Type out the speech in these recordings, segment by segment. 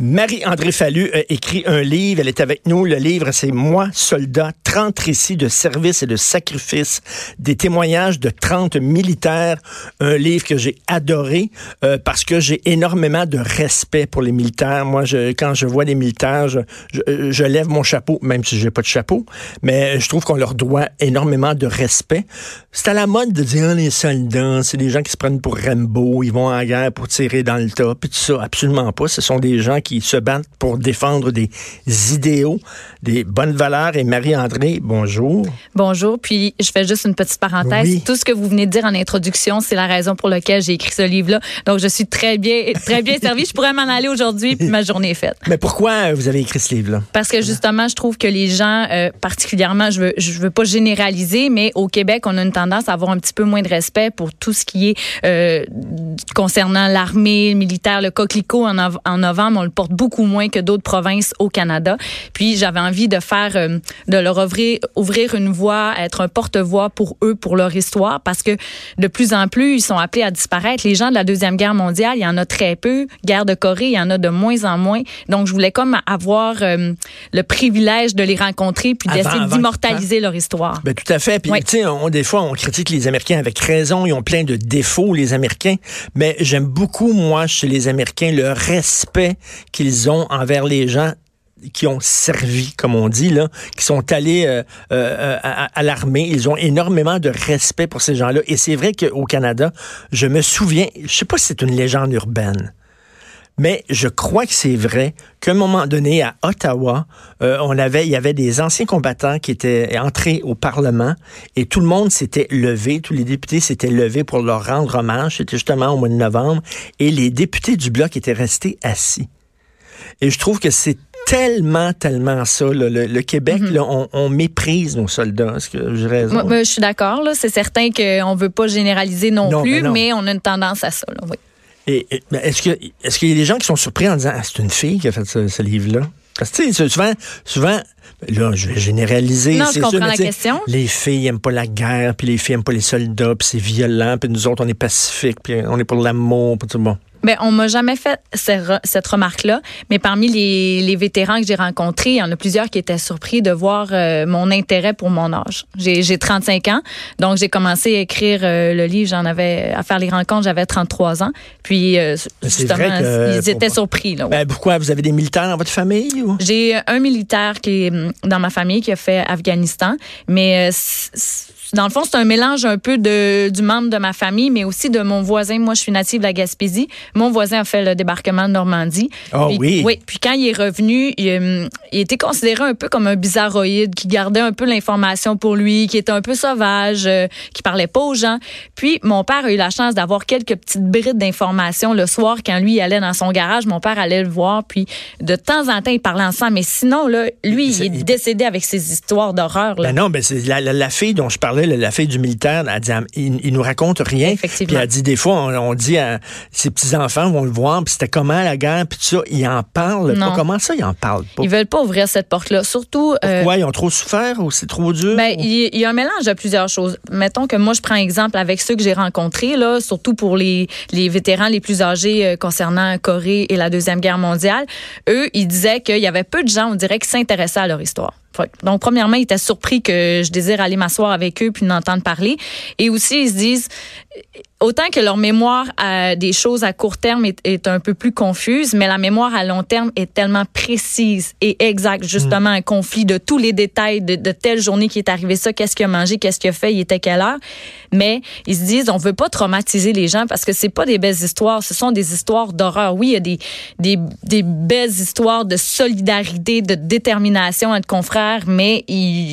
Marie-André Fallu a écrit un livre. Elle est avec nous. Le livre, c'est Moi, soldat, 30 récits de service et de sacrifice, des témoignages de 30 militaires. Un livre que j'ai adoré euh, parce que j'ai énormément de respect pour les militaires. Moi, je, quand je vois des militaires, je, je, lève mon chapeau, même si j'ai pas de chapeau, mais je trouve qu'on leur doit énormément de respect. C'est à la mode de dire oh, les soldats, c'est des gens qui se prennent pour Rambo, ils vont en guerre pour tirer dans le top, et tout ça. Absolument pas. Ce sont des gens qui se battent pour défendre des idéaux, des bonnes valeurs. Et Marie-André, bonjour. Bonjour. Puis, je fais juste une petite parenthèse. Tout ce que vous venez de dire en introduction, c'est la raison pour laquelle j'ai écrit ce livre-là. Donc, je suis très bien, très bien servie. Je pourrais m'en aller aujourd'hui, puis ma journée est faite. Mais pourquoi vous avez écrit ce livre-là? Parce que justement, je trouve que les gens, euh, particulièrement, je veux, je veux pas généraliser, mais au Québec, on a une tendance à avoir un petit peu moins de respect pour tout ce qui est euh, concernant l'armée, le militaire, le coquelicot en, en novembre, on le porte beaucoup moins que d'autres provinces au Canada. Puis j'avais envie de faire, euh, de leur ouvrir, ouvrir une voie, être un porte-voix pour eux, pour leur histoire, parce que de plus en plus, ils sont appelés à disparaître. Les gens de la Deuxième Guerre mondiale, il y en a très peu. Guerre de Corée, il y en a de moins en moins. Donc, je voulais comme avoir euh, le privilège de les rencontrer puis d'essayer d'immortaliser leur histoire. Ben, tout à fait. Puis, tu sais, on, des fois, on critique les Américains avec raison. Ils ont plein de défauts, les Américains. Mais j'aime beaucoup, moi, chez les Américains, le respect qu'ils ont envers les gens qui ont servi, comme on dit, là, qui sont allés euh, euh, à, l'armée. Ils ont énormément de respect pour ces gens-là. Et c'est vrai qu'au Canada, je me souviens, je sais pas si c'est une légende urbaine, mais je crois que c'est vrai qu'à un moment donné, à Ottawa, euh, on avait, il y avait des anciens combattants qui étaient entrés au Parlement et tout le monde s'était levé, tous les députés s'étaient levés pour leur rendre hommage. C'était justement au mois de novembre et les députés du bloc étaient restés assis. Et je trouve que c'est tellement, tellement ça. Le, Québec, mhm. on, méprise nos soldats. Est-ce que j'ai raison? Moi, je suis d'accord. C'est certain qu'on ne veut pas généraliser non, plus, ben mais, on a une tendance à ça. oui. Et, est-ce qu'il y a des gens qui sont surpris en disant ah, c'est une fille qui a fait ce, livre-là? Parce que souvent, souvent, là, je vais généraliser. Non, je comprends la question. Les filles aiment pas la guerre, puis les filles aiment pas les soldats, puis c'est violent, puis nous autres, on est pacifiques, puis on est pour l'amour, puis tout bon. Ben, on m'a jamais fait cette remarque-là, mais parmi les, les vétérans que j'ai rencontrés, il y en a plusieurs qui étaient surpris de voir euh, mon intérêt pour mon âge. J'ai 35 ans, donc j'ai commencé à écrire euh, le livre, j'en avais à faire les rencontres, j'avais 33 ans. Puis euh, justement, ils étaient surpris. Là, ben, pourquoi? Vous avez des militaires dans votre famille J'ai un militaire qui est hum, dans ma famille qui a fait Afghanistan, mais dans le fond, c'est un mélange un peu de, du membre de ma famille, mais aussi de mon voisin. Moi, je suis native de la Gaspésie. Mon voisin a fait le débarquement de Normandie. Oh oui. Oui. Puis quand il est revenu, il, il, était considéré un peu comme un bizarroïde qui gardait un peu l'information pour lui, qui était un peu sauvage, euh, qui parlait pas aux gens. Puis mon père a eu la chance d'avoir quelques petites brides d'informations le soir quand lui allait dans son garage. Mon père allait le voir. Puis de temps en temps, il parlait ensemble. Mais sinon, là, lui, il est décédé avec ses histoires d'horreur. Ben non, ben c'est la, la fille dont je parlais la fille du militaire, elle dit, il, nous raconte rien. Puis elle dit, des fois, on, dit à ses petits-enfants vont le voir, puis c'était comment la guerre, puis tout ça. Ils en parlent pas. Comment ça, ils en parlent pas? Ils veulent pas ouvrir cette porte-là. Surtout. Euh, Pourquoi? ils ont trop souffert ou c'est trop dur? Ben, il, y a un mélange de plusieurs choses. Mettons que moi, je prends exemple avec ceux que j'ai rencontrés, là, surtout pour les, les vétérans les plus âgés euh, concernant Corée et la Deuxième Guerre mondiale. Eux, ils disaient qu'il y avait peu de gens, on dirait, qui s'intéressaient à leur histoire. Donc, premièrement, ils étaient surpris que je désire aller m'asseoir avec eux puis d'entendre parler. Et aussi, ils se disent, autant que leur mémoire à des choses à court terme est, un peu plus confuse, mais la mémoire à long terme est tellement précise et exacte. Justement, un conflit de tous les détails de, telle journée qui est arrivé ça, qu'est-ce qu'il a mangé, qu'est-ce qu'il a fait, il était quelle heure. Mais ils se disent, on veut pas traumatiser les gens parce que c'est pas des belles histoires, ce sont des histoires d'horreur. Oui, il y a des, des, des belles histoires de solidarité, de détermination entre confrères, mais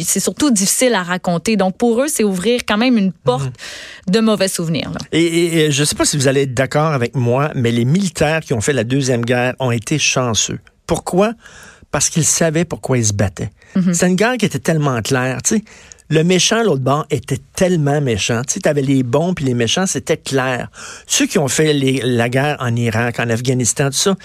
c'est surtout difficile à raconter. Donc pour eux, c'est ouvrir quand même une porte mhm. de mauvais souvenirs. Là. Et, je ne sais pas si vous allez être d'accord avec moi, mais les militaires qui ont fait la Deuxième Guerre ont été chanceux. Pourquoi? Parce qu'ils savaient pourquoi ils se battaient. Mhm. C'est une guerre qui était tellement claire. Tu sais, le méchant, l'autre bord, était tellement méchant. Tu sais, avais les bons puis les méchants, c'était clair. Ceux qui ont fait la guerre en Irak, en Afghanistan, tout ça,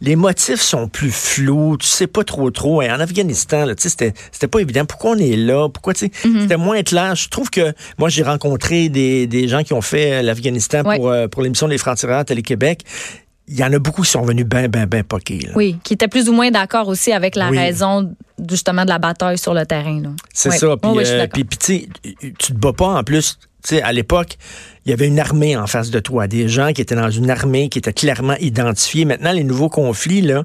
les motifs sont plus flous. Tu sais pas trop trop. Et en Afghanistan, tu sais, c'était, c'était pas évident. Pourquoi on est là? Pourquoi, tu sais, mhm. c'était moins clair. Je trouve que, moi, j'ai rencontré des, des gens qui ont fait l'Afghanistan pour, euh, pour l'émission des Francs-Tireurs Télé-Québec il y en a beaucoup qui sont venus bien, bien, bien poqués. Oui, qui étaient plus ou moins d'accord aussi avec la raison justement de la bataille sur le terrain. C'est ça. Puis, euh, puis, tu te bats pas en plus. Tu sais, à l'époque, il y avait une armée en face de toi, des gens qui étaient dans une armée, qui étaient clairement identifiés. Maintenant, les nouveaux conflits, là,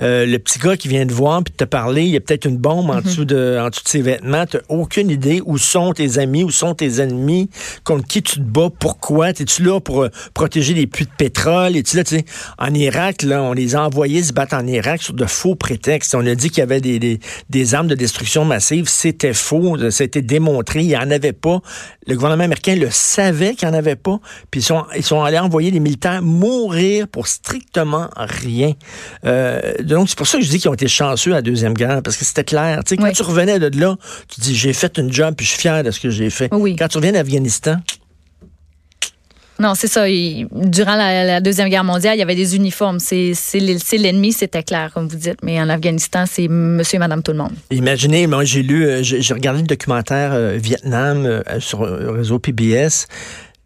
euh, le petit gars qui vient te voir puis te parler, il y a peut-être une bombe en, mhm. dessous de, en dessous de ses vêtements. Tu aucune idée où sont tes amis, où sont tes ennemis, contre qui tu te bats, pourquoi. Es-tu là pour euh, protéger les puits de pétrole? Es-tu là, tu sais, en Irak, là, on les a envoyés se battre en Irak sur de faux prétextes. On a dit qu'il y avait des, des, des armes de destruction massive. C'était faux. Ça a été démontré. Il n'y en avait pas. Le gouvernement américain le savait qu'il n'y en avait pas, puis ils sont, ils sont allés envoyer des militaires mourir pour strictement rien. Euh, donc, c'est pour ça que je dis qu'ils ont été chanceux à la Deuxième Guerre, parce que c'était clair. Tu sais, quand tu revenais de là, tu dis, j'ai fait une job, puis je suis fier de ce que j'ai fait. Quand tu reviens d'Afghanistan, non, c'est ça. durant la, Deuxième Guerre mondiale, il y avait des uniformes. C'est l'ennemi, c'était clair, comme vous dites. Mais en Afghanistan, c'est monsieur et madame tout le monde. Imaginez, moi, j'ai lu, euh, j'ai regardé le documentaire euh, Vietnam euh, sur le réseau PBS.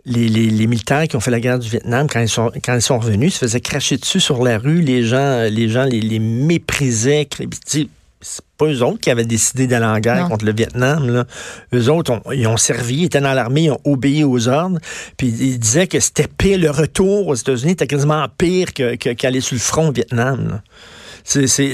Les, les, militaires qui ont fait la guerre du Vietnam, quand ils sont, quand ils sont revenus, se faisaient cracher dessus sur la rue. Les gens les, gens les, les méprisaient c'est pas eux autres qui avaient décidé d'aller en guerre contre le Vietnam. Là. Eux autres, ils ont servi, ils étaient dans l'armée, ils ont obéi aux ordres. Puis ils disaient que c'était pire, le retour aux États-Unis était quasiment pire qu'aller que, sur le front au Vietnam.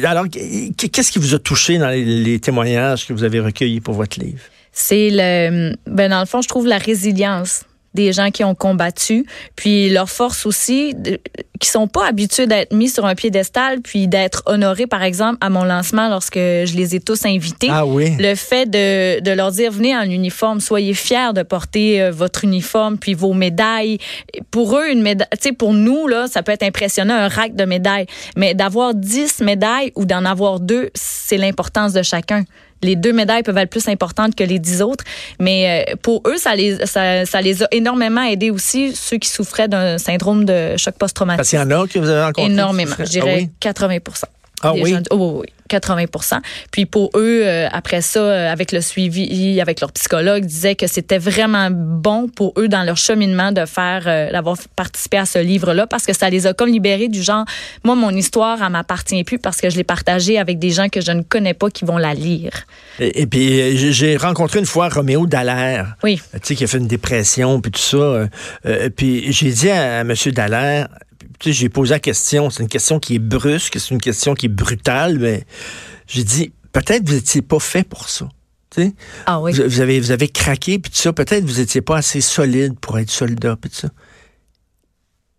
Alors, qu'est-ce qui vous a touché dans les, témoignages que vous avez recueillis pour votre livre? C'est le. Ben dans le fond, je trouve la résilience des gens qui ont combattu, puis leur force aussi, de, qui sont pas habitués d'être mis sur un piédestal, puis d'être honorés, par exemple, à mon lancement lorsque je les ai tous invités. Ah oui. Le fait de, de leur dire, venez en uniforme, soyez fiers de porter euh, votre uniforme, puis vos médailles. Pour eux, une médaille, tu sais, pour nous, là, ça peut être impressionnant, un rack de médailles, mais d'avoir 10 médailles ou d'en avoir deux, c'est l'importance de chacun les deux médailles peuvent être plus importantes que les dix autres. Mais euh, pour eux, ça les, ça, les a énormément aidés aussi, ceux qui souffraient d'un syndrome de choc post-traumatique. Parce qu'il y en a que vous avez rencontré? Énormément. Je dirais 80 ah oui? oh, oui, 80% Puis pour eux, euh, après ça, euh, avec le suivi, avec leur psychologue, disaient que c'était vraiment bon pour eux dans leur cheminement de faire, euh, d'avoir participé à ce livre-là parce que ça les a comme libérés du genre, moi, mon histoire, elle m'appartient plus parce que je l'ai partagée avec des gens que je ne connais pas qui vont la lire. Et, puis, j'ai rencontré une fois Roméo Dallaire. Oui. Tu sais, qui a fait une dépression, puis tout ça. puis j'ai dit à, à M. Dallaire, j'ai posé la question. C'est une question qui est brusque, c'est une question qui est brutale, mais j'ai dit, peut-être vous n'étiez pas fait pour ça. Ah oui. Vous, avez, vous avez craqué, puis tout ça. Peut-être vous n'étiez pas assez solide pour être soldat, puis tout ça.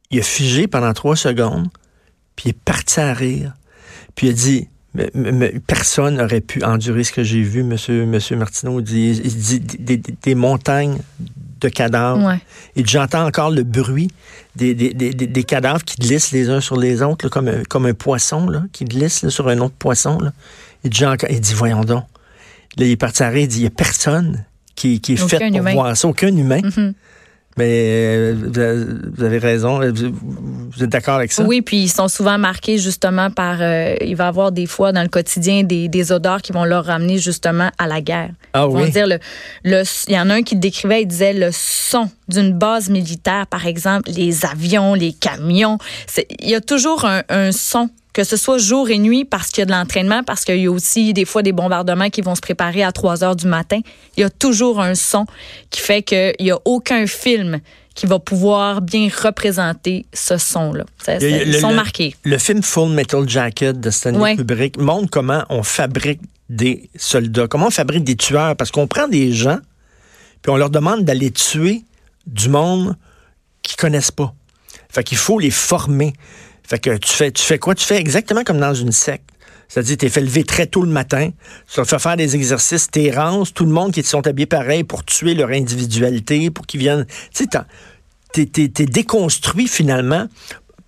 Il a figé pendant trois secondes, puis il est parti à rire. Puis il a dit, personne n'aurait pu endurer ce que j'ai vu, monsieur, monsieur Martineau. Il dit, il dit des, montagnes de cadavres. Et j'entends encore le bruit des, des, des, des, cadavres qui glissent les uns sur les autres, comme, un, comme un poisson là, qui glisse sur un autre poisson. Là. Et il dit, voyons donc. Là, il est parti à il dit, il n'y a personne qui, qui est fait pour voir ça, aucun humain. Mm-hmm. Mais euh, vous avez raison. Vous êtes d'accord avec ça? Oui, puis ils sont souvent marqués justement par. Euh, il va y avoir des fois dans le quotidien des, des, odeurs qui vont leur ramener justement à la guerre. Ah oui? dire le, le, il y en a un qui décrivait, il disait le son d'une base militaire, par exemple, les avions, les camions. Il y a toujours un, un son que ce soit jour et nuit parce qu'il y a de l'entraînement, parce qu'il y a aussi des fois des bombardements qui vont se préparer à 3 heures du matin. Il y a toujours un son qui fait qu'il n'y a aucun film qui va pouvoir bien représenter ce son-là. Ils sont marqués. Le film Full Metal Jacket de Stanley Kubrick montre comment on fabrique des soldats, comment on fabrique des tueurs, parce qu'on prend des gens, puis on leur demande d'aller tuer du monde qu'ils connaissent pas. Fait qu'il faut les former. Fait que tu fais, tu fais quoi? Tu fais exactement comme dans une secte. C'est-à-dire, tu fait levé très tôt le matin, tu vas faire des exercices, tu rances, tout le monde qui sont habillés pareil pour tuer leur individualité, pour qu'ils viennent. Tu sais, t'es déconstruit finalement.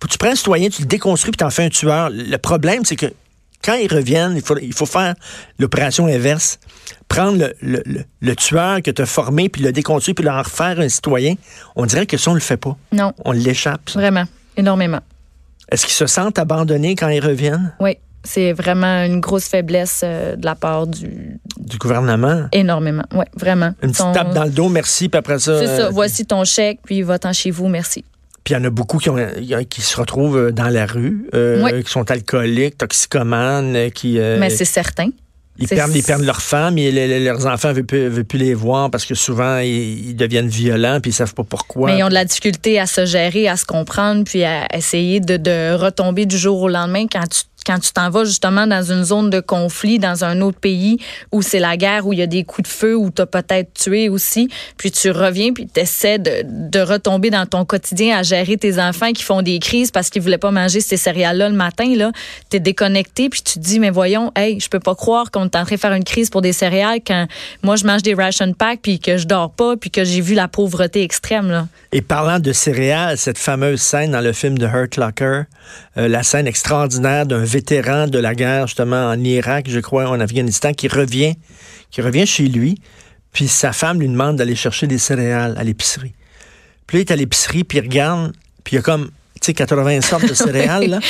Tu prends un citoyen, tu le déconstruis, puis t'en fais un tueur. Le problème, c'est que quand ils reviennent, il faut, il faut faire l'opération inverse. Prendre le, le, tueur que tu as formé, puis le déconstruire, puis leur refaire un citoyen. On dirait que ça, on le fait pas. Non. On l'échappe. Vraiment, énormément. Est-ce qu'ils se sentent abandonnés quand ils reviennent? Oui. C'est vraiment une grosse faiblesse euh, de la part du... Du gouvernement? Énormément, oui, vraiment. Une petite tape dans le dos, merci, puis après ça... C'est ça, euh, voici ton chèque, puis va-t'en chez vous, merci. Puis il y en a beaucoup qui, ont, qui se retrouvent dans la rue, euh, qui sont alcooliques, toxicomanes, qui... Mais c'est certain. Ils perdent, ils perdent leurs femmes et leurs enfants ne veulent, veulent, plus les voir parce que souvent, ils, deviennent violents puis ils savent pas pourquoi. Mais ils ont de la difficulté à se gérer, à se comprendre puis à essayer de, de retomber du jour au lendemain quand tu quand tu t'en vas justement dans une zone de conflit, dans un autre pays où c'est la guerre, où il y a des coups de feu, où tu as peut-être tué aussi, puis tu reviens, puis tu essaies de, retomber dans ton quotidien à gérer tes enfants qui font des crises parce qu'ils voulaient pas manger ces céréales-là le matin, là. Tu es déconnecté, puis tu te dis, mais voyons, hey, je peux pas croire qu'on est en train de faire une crise pour des céréales quand moi je mange des ration packs, puis que je dors pas, puis que j'ai vu la pauvreté extrême, là. Et parlant de céréales, cette fameuse scène dans le film de Hurt Locker, euh, la scène extraordinaire d'un vétéran de la guerre, justement, en Irak, je crois, en Afghanistan, qui revient, qui revient chez lui, puis sa femme lui demande d'aller chercher des céréales à l'épicerie. Puis là, il est à l'épicerie, puis il regarde, puis il y a comme, tu sais, 80 sortes de céréales, là.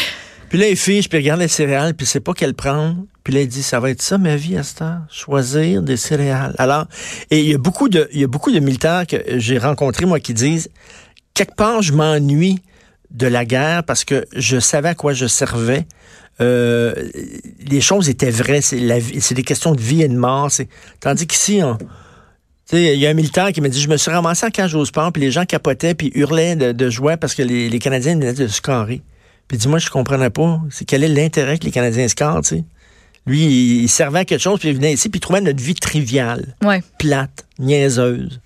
Puis là, il fiche, puis il regarde les céréales, puis il sait pas quelle prendre. Puis là, il dit, ça va être ça, ma vie, à cette heure, choisir des céréales. Alors, et il y a beaucoup de, il y a beaucoup de militaires que j'ai rencontrés, moi, qui disent, quelque part, je m'ennuie de la guerre parce que je savais à quoi je servais. Euh, les choses étaient vraies. C'est, la, c'est des questions de vie et de mort. C'est, tandis qu'ici, il y a un militaire qui m'a dit, je me suis ramassé à cage au sport, puis les gens capotaient, puis hurlaient de, joie parce que les, Canadiens venaient de scorer. Puis dis-moi, je comprenais pas. C'est quel est l'intérêt que les Canadiens scorent, tu sais? Lui, il, servait à quelque chose, puis il venait ici, puis il trouvait notre vie triviale, plate, niaiseuse.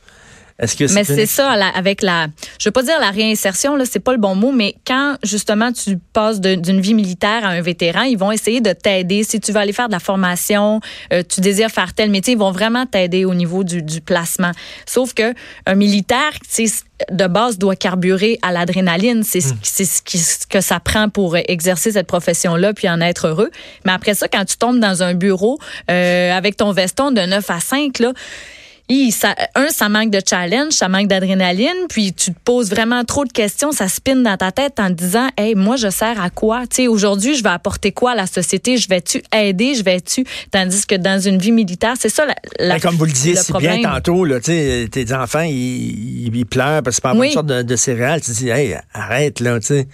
Mais c'est ça, avec la, je veux pas dire la réinsertion, là, c'est pas le bon mot, mais quand justement tu passes d'une vie militaire à un vétéran, ils vont essayer de t'aider. Si tu veux aller faire de la formation, euh, tu désires faire tel métier, ils vont vraiment t'aider au niveau du, placement. Sauf que un militaire, de base doit carburer à l'adrénaline. C'est ce, hmm. ce, que ça prend pour exercer cette profession-là puis en être heureux. Mais après ça, quand tu tombes dans un bureau euh, avec ton veston de 9 à 5, là, ça, un, ça manque de challenge, ça manque d'adrénaline, puis tu te poses vraiment trop de questions, ça spinne dans ta tête en te disant, hey, moi, je sers à quoi? Tu sais, aujourd'hui, je vais apporter quoi à la société? Je vais-tu aider? Je vais-tu? Tandis que dans une vie militaire, c'est ça la, la Comme vous le disiez si bien tantôt, là, tes enfants, ils, ils, pleurent parce que c'est pas une sorte de, de, céréales. Tu dis, hey, arrête, là, tu sais.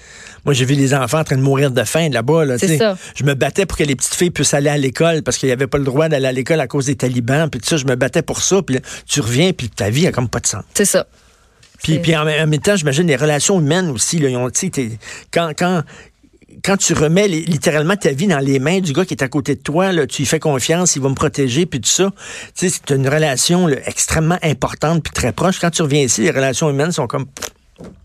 Moi, j'ai vu les enfants en train de mourir de faim là-bas, là. Je me battais pour que les petites filles puissent aller à l'école parce qu'il n'y avait pas le droit d'aller à l'école à cause des talibans, puis tout ça, je me battais pour ça, puis tu reviens, puis ta vie a comme pas de sens. C'est ça. Puis, puis en, même temps, j'imagine les relations humaines aussi. Là, ont, quand, quand, quand tu remets littéralement ta vie dans les mains du gars qui est à côté de toi, là, tu lui fais confiance, il va me protéger, puis tout ça. C'est une relation extrêmement importante puis très proche. Quand tu reviens ici, les relations humaines sont comme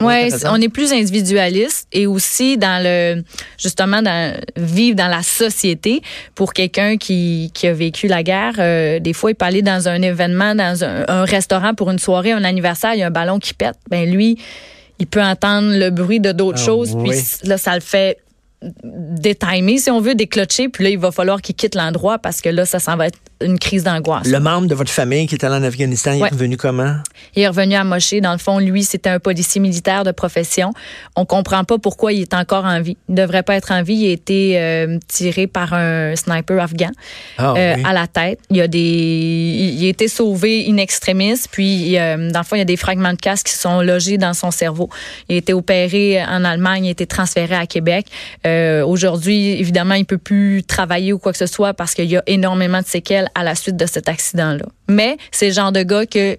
oui, on est plus individualiste et aussi dans le justement dans vivre dans la société pour quelqu'un qui, qui a vécu la guerre. Euh, des fois, il peut aller dans un événement, dans un, restaurant pour une soirée, un anniversaire, il y a un ballon qui pète. Ben lui, il peut entendre le bruit de d'autres ah, choses, puis là, ça le fait détimer, si on veut, déclocher, puis là, il va falloir qu'il quitte l'endroit parce que là, ça s'en va être une crise d'angoisse. Le membre de votre famille qui est allé en Afghanistan, il est revenu comment? Il est revenu à Moshe. Dans le fond, lui, c'était un policier militaire de profession. On comprend pas pourquoi il est encore en vie. Il devrait pas être en vie. Il a été euh, tiré par un sniper afghan ah, euh, à la tête. Il a des, il a été sauvé in extremis. Puis, euh, dans le fond, il y a des fragments de casque qui sont logés dans son cerveau. Il a été opéré en Allemagne. Il a été transféré à Québec. Aujourd'hui, évidemment, il peut plus travailler ou quoi que ce soit parce qu'il y a énormément de séquelles à la suite de cet accident-là. Mais c'est le genre de gars que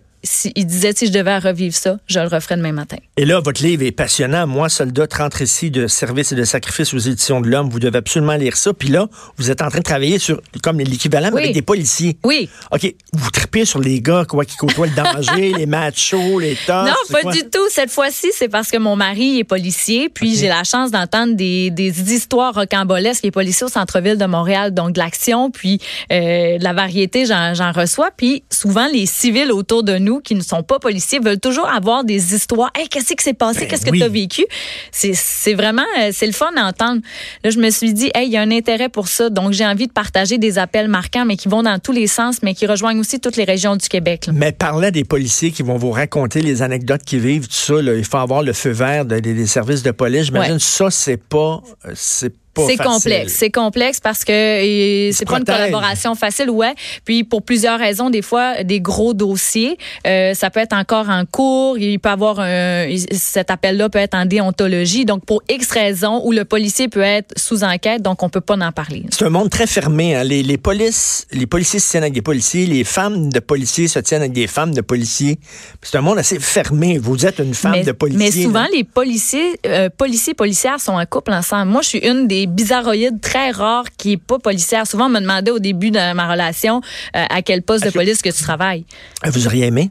il disait si je devais revivre ça, je le referais demain matin. Et là, votre livre est passionnant. Moi, soldat, rentre ici de service et de sacrifice aux éditions de l'homme. Vous devez absolument lire ça. Puis là, vous êtes en train de travailler sur comme l'équivalent avec des policiers. Oui. OK. Vous tripez sur les gars quoi, qui côtoient le danger, les machos, les tosses. Non, pas du tout. Cette fois-ci, c'est parce que mon mari est policier. Puis j'ai la chance d'entendre des, des, histoires rocambolesques. Il est policier au centre-ville de Montréal, donc de l'action, puis euh, de la variété, j'en reçois. Puis souvent, les civils autour de nous qui ne sont pas policiers veulent toujours avoir des histoires. Hey, qu'est-ce qui s'est passé? Ben qu'est-ce que tu as vécu? C'est vraiment, euh, c'est le fun d'entendre. Là, je me suis dit, hey, il y a un intérêt pour ça. Donc, j'ai envie de partager des appels marquants, mais qui vont dans tous les sens, mais qui rejoignent aussi toutes les régions du Québec. Mais parler des policiers qui vont vous raconter les anecdotes qu'ils vivent, tout ça, il faut avoir le feu vert des, services de police. J'imagine ça, c'est pas, c'est pas C'est complexe. C'est complexe parce que c'est pas une collaboration facile, ouais. Puis pour plusieurs raisons, des fois, des gros dossiers, euh, ça peut être encore en cours. Il peut avoir un, cet appel-là peut être en déontologie. Donc pour X raisons, où le policier peut être sous enquête, donc on peut pas en parler. C'est un monde très fermé. hein. Les, les polices, les policiers se tiennent avec des policiers, les femmes de policiers se tiennent avec des femmes de policiers. C'est un monde assez fermé. Vous êtes une femme mais, de policier. mais souvent, là. les policiers, euh, policiers policières sont en couple ensemble. Moi, je suis une des bizarroïdes très rares qui est pas policière. Souvent, on me demandait au début de ma relation euh, à quel poste de police que tu travailles. Vous auriez aimé?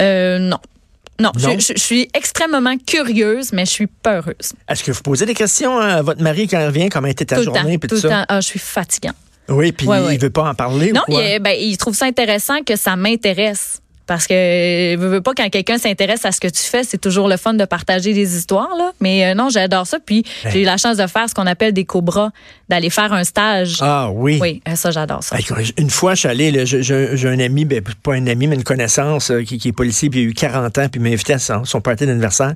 Euh, non. Non, je- Non? Je, je suis extrêmement curieuse, mais je suis peureuse. Est-ce que vous posez des questions à votre mari quand il revient? Comment était ta tout temps. journée? puis Tout le temps. Ah, je suis fatigant. Oui, puis Ouais, il ouais. veut pas en parler Non, ou quoi? il, est- ben, il trouve ça intéressant que ça m'intéresse. Parce que euh, veux, veux pas quand quelqu'un s'intéresse à ce que tu fais, c'est toujours le fun de partager des histoires là. Mais euh, non, j'adore ça. Puis j'ai eu la chance de faire ce qu'on appelle des cobras, d'aller faire un stage. Ah oui. Oui, euh, ça j'adore ça. Une fois, je suis allé, j'ai- un ami, ben, pas un ami, mais une connaissance euh, qui, qui est policier, puis il a eu 40 ans, puis il m'a invité à son, son party d'anniversaire.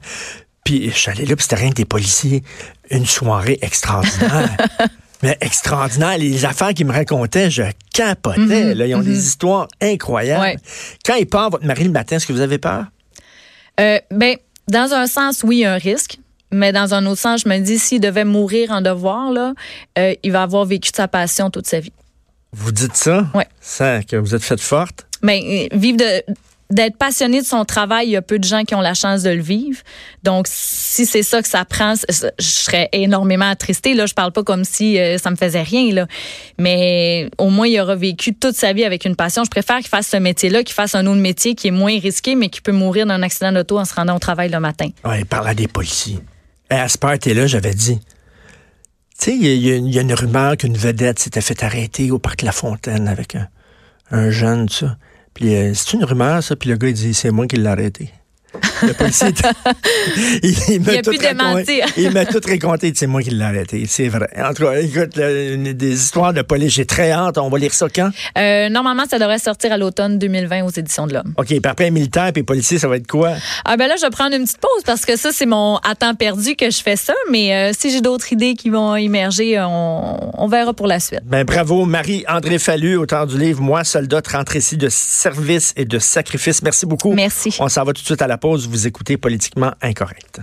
Puis je suis allé là, puis c'était rien que des policiers. Une soirée extraordinaire. mais extraordinaire. Les affaires qu'ils me racontaient, je capotais. là. Ils ont des histoires incroyables. Ouais. Quand il part, votre mari, le matin, est-ce que vous avez peur? Euh, ben, dans un sens, oui, il y a un risque. Mais dans un autre sens, je me dis, s'il devait mourir en devoir, là, euh, il va avoir vécu de sa passion toute sa vie. Vous dites ça? Ouais. Ça, que vous êtes faite forte? Mais euh, vivre de d'être passionné de son travail, il y a peu de gens qui ont la chance de le vivre. Donc, si c'est ça que ça prend, je serais énormément attristée. Là, je parle pas comme si euh, ça me faisait rien, là. Mais au moins, il aura vécu toute sa vie avec une passion. Je préfère qu'il fasse ce métier-là, qu'il fasse un autre métier qui est moins risqué, mais qui peut mourir d'un accident d'auto en se rendant au travail le matin. Ouais, il parlait des policiers. À ce party-là, j'avais dit, tu sais, il y, a- une- rumeur qu'une vedette s'était fait arrêter au parc La Fontaine avec un, un jeune, ça. Puis euh, c'est une rumeur, ça. Puis le gars, il dit, c'est moi qui l'ai arrêté. Le policier, il, m'a tout tout raconté. C'est moi qui l'ai arrêté. C'est vrai. En tout cas, écoute, une- des histoires de police, j'ai très hâte. On va lire ça quand? Euh, normalement, ça devrait sortir à l'automne 2020 aux éditions de l'Homme. OK, puis après, militaire puis policier, ça va être quoi? Ah ben là, je vais prendre une petite pause parce que ça, c'est mon à temps perdu que je fais ça. Mais euh, si j'ai d'autres idées qui vont émerger, on, on verra pour la suite. Ben bravo, Marie-André Fallu, auteur du livre Moi, soldat, rentre ici de service et de sacrifice. Merci beaucoup. Merci. On s'en va tout de suite à la pause vous écoutez Politiquement Incorrect.